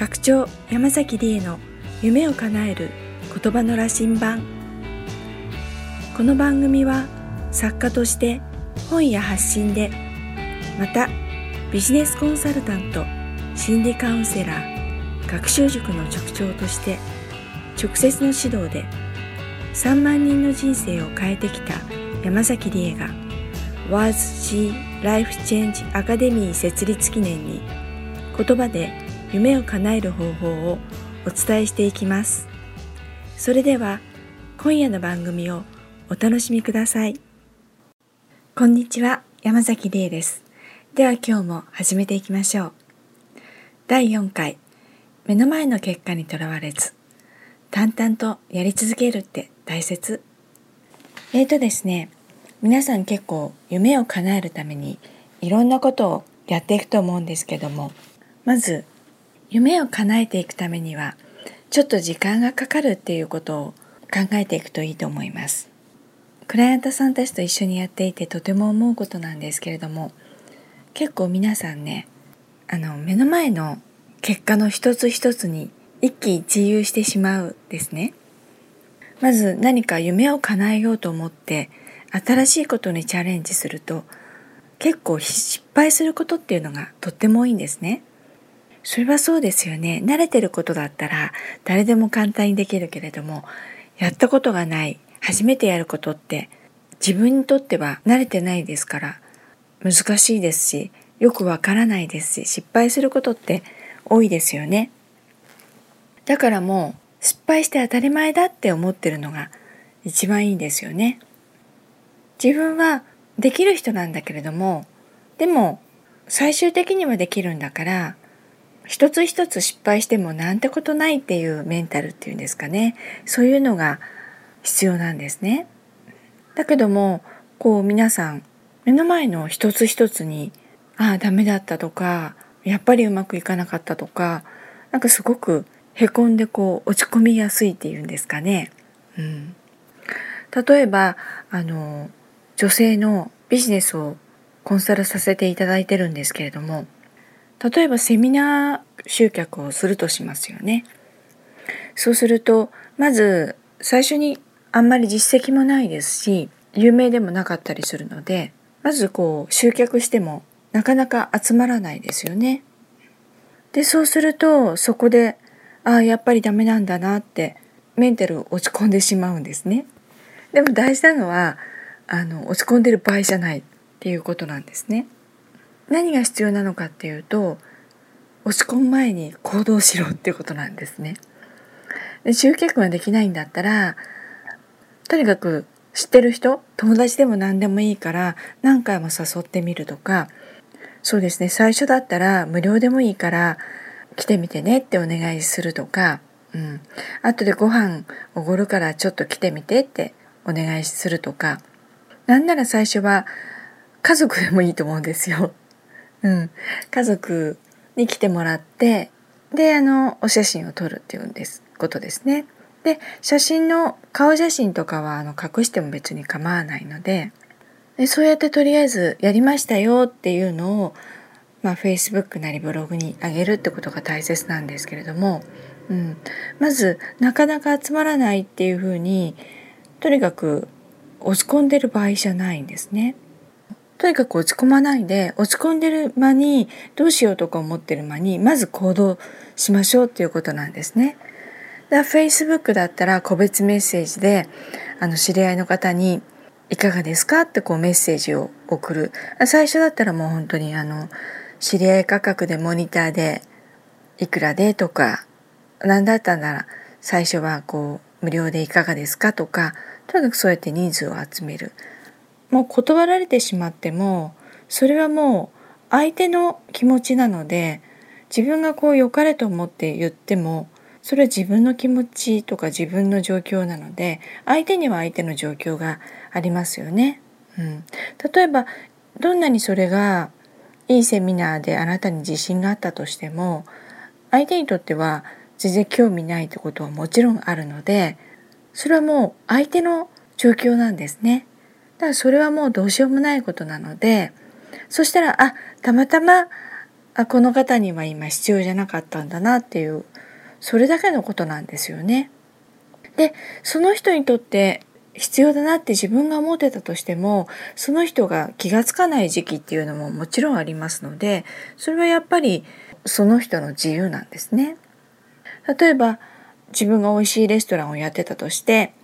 学長山崎理恵の夢を叶える言葉の羅針盤。この番組は作家として本や発信でまたビジネスコンサルタント心理カウンセラー学習塾の塾長として直接の指導で3万人の人生を変えてきた山崎理恵が WASC Life Change Academy 設立記念に言葉で夢を叶える方法をお伝えしていきます。それでは今夜の番組をお楽しみください。こんにちは山崎理恵です。では今日も始めていきましょう。第4回目の前の結果にとらわれず淡々とやり続けるって大切。えーとですね皆さん結構夢を叶えるためにいろんなことをやっていくと思うんですけどもまず夢を叶えていくためにはちょっと時間がかかるっていうことを考えていくといいと思います。クライアントさんたちと一緒にやっていてとても思うことなんですけれども結構皆さんねあの目の前の結果の一つ一つに一喜一憂してしまうですね。まず何か夢を叶えようと思って新しいことにチャレンジすると結構失敗することっていうのがとっても多いんですね。それはそうですよね。慣れてることだったら誰でも簡単にできるけれども、やったことがない、初めてやることって自分にとっては慣れてないですから難しいですし、よくわからないですし、失敗することって多いですよね。だからもう失敗して当たり前だって思ってるのが一番いいですよね。自分はできる人なんだけれども、でも最終的にはできるんだから一つ一つ失敗してもなんてことないっていうメンタルっていうんですかねそういうのが必要なんですね。だけどもこう皆さん目の前の一つ一つにああダメだったとかやっぱりうまくいかなかったとかなんかすごくへこんでこう落ち込みやすいっていうんですかね。うん、例えばあの女性のビジネスをコンサルさせていただいてるんですけれども例えばセミナー集客をするとしますよね。そうするとまず最初にあんまり実績もないですし有名でもなかったりするのでまずこう集客してもなかなか集まらないですよね。でそうするとそこでああやっぱりダメなんだなってメンタル落ち込んでしまうんですね。でも大事なのはあの落ち込んでる場合じゃないっていうことなんですね。何が必要なのかっていうと落ち込む前に行動しろっていうことなんですね。で集客ができないんだったらとにかく知ってる人友達でも何でもいいから何回も誘ってみるとかそうですね最初だったら無料でもいいから来てみてねってお願いするとか、うん、後でご飯おごるからちょっと来てみてってお願いするとかなんなら最初は家族でもいいと思うんですよ。うん、家族に来てもらってであのお写真を撮るっていうんですことですね。で写真の顔写真とかはあの隠しても別に構わないのででそうやってとりあえずやりましたよっていうのを、まあ、Facebook なりブログに上げるってことが大切なんですけれども、うん、まずなかなか集まらないっていうふうにとにかく落ち込んでる場合じゃないんですね。とにかく落ち込まないで落ち込んでる間にどうしようとか思ってる間にまず行動しましょうっていうことなんですね。だ Facebook だったら個別メッセージであの知り合いの方にいかがですかってこうメッセージを送る最初だったらもう本当にあの知り合い価格でモニターでいくらでとか何だったんなら最初はこう無料でいかがですかとかとにかくそうやって人数を集めるもう断られてしまってもそれはもう相手の気持ちなので自分がこう良かれと思って言ってもそれは自分の気持ちとか自分の状況なので相手には相手の状況がありますよね。うん、例えばどんなにそれがいいセミナーであなたに自信があったとしても相手にとっては全然興味ないってことはもちろんあるのでそれはもう相手の状況なんですね。だからそれはもうどうしようもないことなのでそしたらあたまたまあこの方には今必要じゃなかったんだなっていうそれだけのことなんですよね。でその人にとって必要だなって自分が思ってたとしてもその人が気が付かない時期っていうのももちろんありますのでそれはやっぱりその人の自由なんですね。例えば自分が美味しいレストランをやってたとして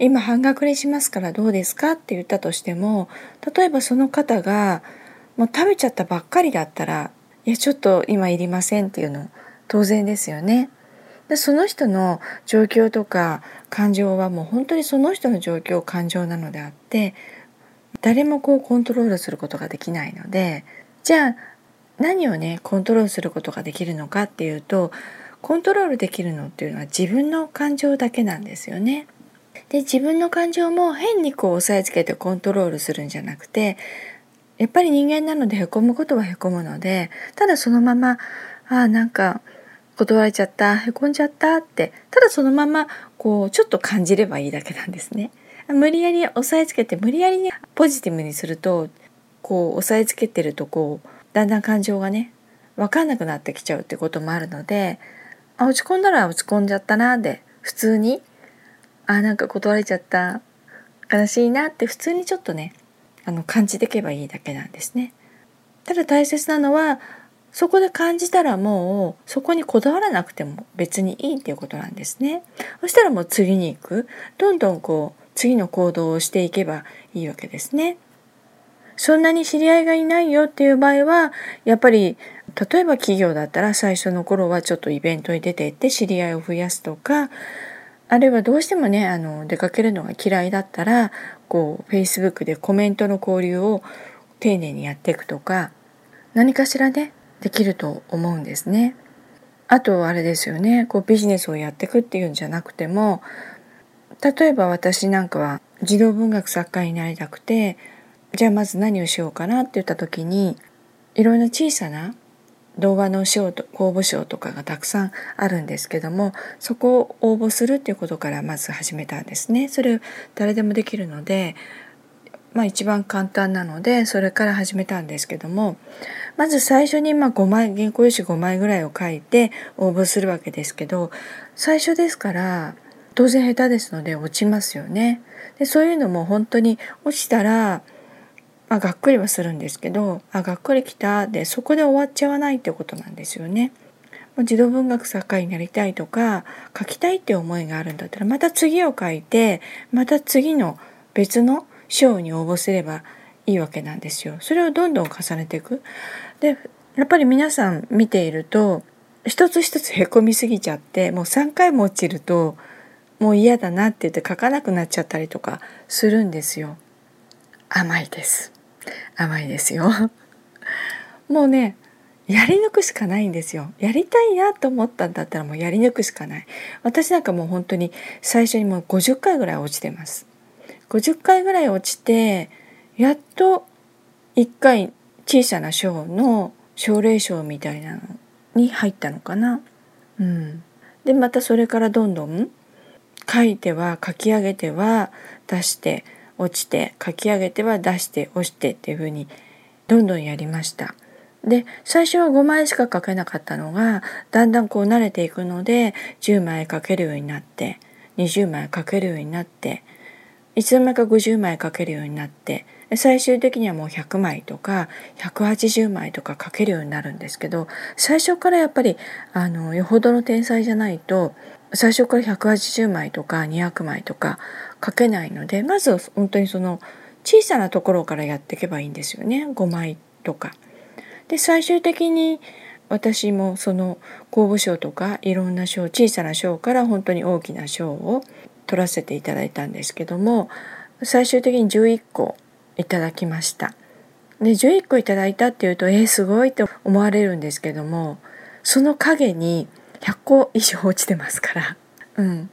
今半額にしますからどうですかって言ったとしても例えばその方がもう食べちゃったばっかりだったらいやちょっと今いりませんっていうの当然ですよね。でその人の状況とか感情はもう本当にその人の状況感情なのであって誰もこうコントロールすることができないのでじゃあ何をねコントロールすることができるのかっていうとコントロールできるのっていうのは自分の感情だけなんですよね。で自分の感情も変にこう押さえつけてコントロールするんじゃなくてやっぱり人間なのでへこむことはへこむのでただそのままああなんか断れちゃったへこんじゃったってただそのままこうちょっと感じればいいだけなんですね。無理やり押さえつけて無理やりねポジティブにするとこう押さえつけてるとこうだんだん感情がね分かんなくなってきちゃうってこともあるのであ落ち込んだら落ち込んじゃったなで普通にあなんか断れちゃった悲しいなって普通にちょっとねあの感じていけばいいだけなんですね。ただ大切なのはそこで感じたらもうそこにこだわらなくても別にいいっていうことなんですね。そしたらもう次に行くどんどんこう次の行動をしていけばいいわけですね。そんなに知り合いがいないよっていう場合はやっぱり例えば企業だったら最初の頃はちょっとイベントに出ていって知り合いを増やすとかあるいはどうしてもねあの出かけるのが嫌いだったらこう Facebook でコメントの交流を丁寧にやっていくとか何かしらねできると思うんですね。あとあれですよねこうビジネスをやっていくっていうんじゃなくても例えば私なんかは児童文学作家になりたくてじゃあまず何をしようかなって言った時にいろんな小さな動画の賞と公募賞とかがたくさんあるんですけどもそこを応募するっていうことからまず始めたんですね。それ誰でもできるのでまあ一番簡単なのでそれから始めたんですけどもまず最初にまあ5枚原稿用紙5枚ぐらいを書いて応募するわけですけど最初ですから当然下手ですので落ちますよね。でそういうのも本当に落ちたらまあ、がっくりはするんですけどあがっくりきたでそこで終わっちゃわないってことなんですよね。もう児童文学作家になりたいとか書きたいって思いがあるんだったらまた次を書いてまた次の別の賞に応募すればいいわけなんですよ。それをどんどん重ねていく。でやっぱり皆さん見ていると一つ一つへこみすぎちゃってもう3回も落ちるともう嫌だなって言って書かなくなっちゃったりとかするんですよ。甘いです。甘いですよ。もうねやり抜くしかないんですよ。やりたいなと思ったんだったらもうやり抜くしかない。私なんかもう本当に最初にもう50回ぐらい落ちてます。50回ぐらい落ちてやっと1回小さな賞の奨励賞みたいなのに入ったのかな。うん。でまたそれからどんどん書いては書き上げては出して落ちて書き上げては出して押してっていう風にどんどんやりました。で最初は5枚しか書けなかったのがだんだんこう慣れていくので10枚書けるようになって20枚書けるようになっていつの間にか50枚書けるようになって最終的にはもう100枚とか180枚とか書けるようになるんですけど最初からやっぱりあのよほどの天才じゃないと最初から180枚とか200枚とか書けないのでまず本当にその小さなところからやっていけばいいんですよね5枚とか。で最終的に私もその公募賞とかいろんな賞小さな賞から本当に大きな賞を取らせていただいたんですけども最終的に11個いただきました。で11個いただいたっていうとえー、すごいって思われるんですけどもその陰に100個以上落ちてますから、うん、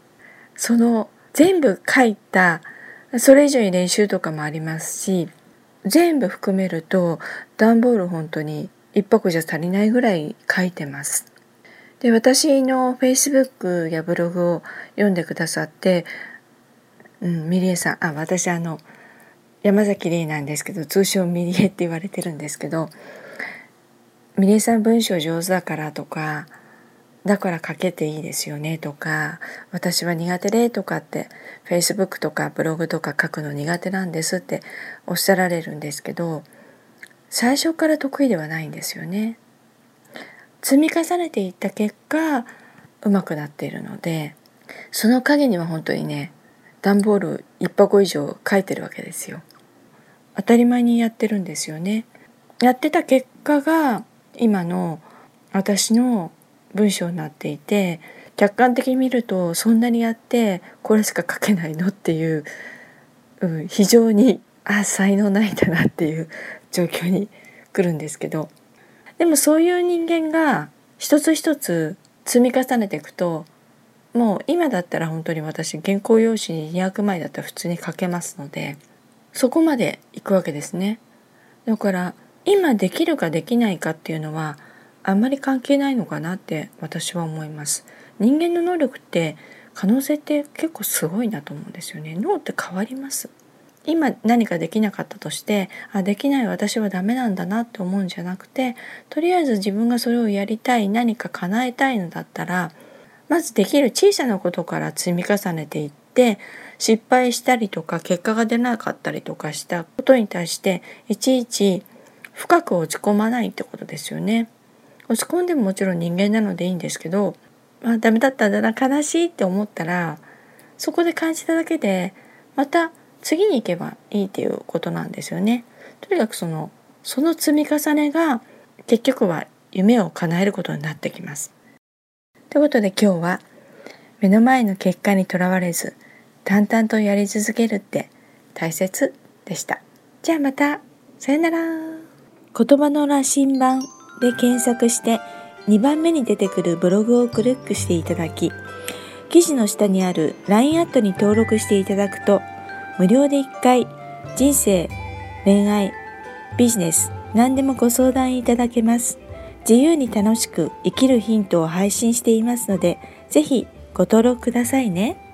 その全部書いたそれ以上に練習とかもありますし全部含めると段ボール本当に1箱じゃ足りないぐらい書いてます。で私の Facebook やブログを読んでくださって、うん、ミリエさんあ私あの山崎玲なんですけど通称ミリエって言われてるんですけどミレイさん文章上手だからとかだから書けていいですよねとか私は苦手でとかって Facebook とかブログとか書くの苦手なんですっておっしゃられるんですけど最初から得意ではないんですよね。積み重ねていった結果上手くなっているのでその陰には本当にね段ボール1箱以上書いてるわけですよ。当たり前にやってるんですよね。やってた結果が今の私の文章になっていて客観的に見るとそんなにやってこれしか書けないのっていう、うん、非常にあ才能ないんだなっていう状況に来るんですけどでもそういう人間が一つ一つ積み重ねていくともう今だったら本当に私原稿用紙に200枚だったら普通に書けますのでそこまでいくわけですね。だから今できるかできないかっていうのはあんまり関係ないのかなって私は思います。人間の能力って可能性って結構すごいなと思うんですよね。脳って変わります。今何かできなかったとしてあできない私はダメなんだなって思うんじゃなくてとりあえず自分がそれをやりたい何か叶えたいのだったらまずできる小さなことから積み重ねていって失敗したりとか結果が出なかったりとかしたことに対していちいち深く落ち込まないってことですよね。落ち込んでももちろん人間なのでいいんですけど、まあ、ダメだったんだな悲しいって思ったらそこで感じただけでまた次に行けばいいっていうことなんですよね。とにかくそのその積み重ねが結局は夢を叶えることになってきます。ということで今日は目の前の結果にとらわれず淡々とやり続けるって大切でした。じゃあまたさよなら。言葉の羅針盤で検索して2番目に出てくるブログをクリックしていただき記事の下にある LINE アットに登録していただくと無料で1回人生恋愛ビジネス何でもご相談いただけます自由に楽しく生きるヒントを配信していますのでぜひご登録くださいね。